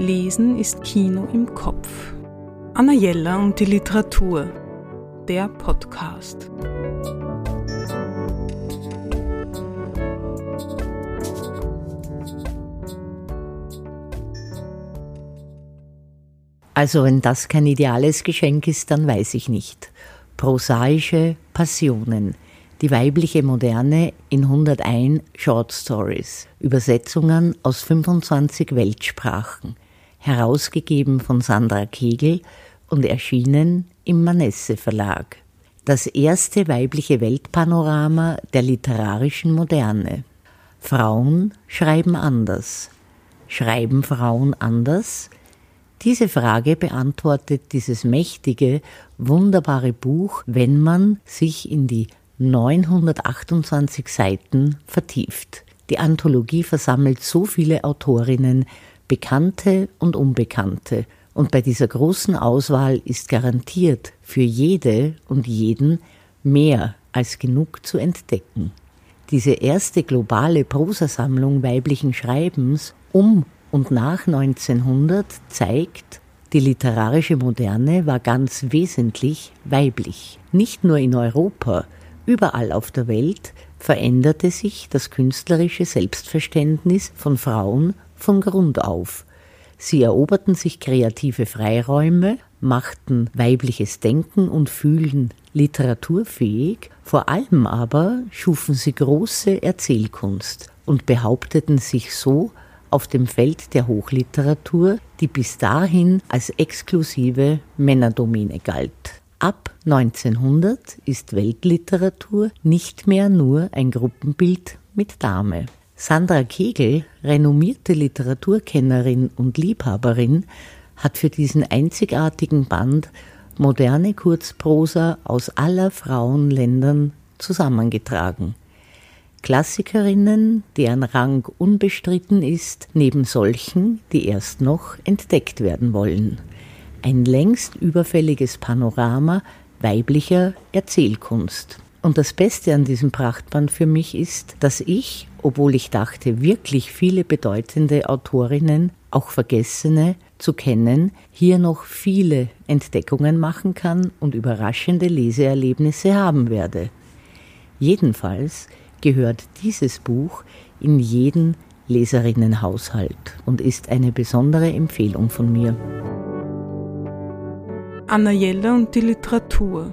Lesen ist Kino im Kopf. Anna Jella und die Literatur. Der Podcast. Also wenn das kein ideales Geschenk ist, dann weiß ich nicht. Prosaische Passionen. Die weibliche Moderne in 101 Short Stories. Übersetzungen aus 25 Weltsprachen. Herausgegeben von Sandra Kegel und erschienen im Manesse Verlag. Das erste weibliche Weltpanorama der literarischen Moderne. Frauen schreiben anders. Schreiben Frauen anders? Diese Frage beantwortet dieses mächtige, wunderbare Buch, wenn man sich in die 928 Seiten vertieft. Die Anthologie versammelt so viele Autorinnen, bekannte und unbekannte, und bei dieser großen Auswahl ist garantiert für jede und jeden mehr als genug zu entdecken. Diese erste globale Prosasammlung weiblichen Schreibens um und nach 1900 zeigt, die literarische Moderne war ganz wesentlich weiblich. Nicht nur in Europa, überall auf der Welt veränderte sich das künstlerische Selbstverständnis von Frauen von Grund auf. Sie eroberten sich kreative Freiräume, machten weibliches Denken und Fühlen literaturfähig, vor allem aber schufen sie große Erzählkunst und behaupteten sich so auf dem Feld der Hochliteratur, die bis dahin als exklusive Männerdomäne galt. Ab 1900 ist Weltliteratur nicht mehr nur ein Gruppenbild mit Dame. Sandra Kegel, renommierte Literaturkennerin und Liebhaberin, hat für diesen einzigartigen Band moderne Kurzprosa aus aller Frauenländern zusammengetragen. Klassikerinnen, deren Rang unbestritten ist, neben solchen, die erst noch entdeckt werden wollen. Ein längst überfälliges Panorama weiblicher Erzählkunst. Und das Beste an diesem Prachtband für mich ist, dass ich, obwohl ich dachte, wirklich viele bedeutende Autorinnen, auch vergessene, zu kennen, hier noch viele Entdeckungen machen kann und überraschende Leseerlebnisse haben werde. Jedenfalls gehört dieses Buch in jeden Leserinnenhaushalt und ist eine besondere Empfehlung von mir. Anna Jelle und die Literatur.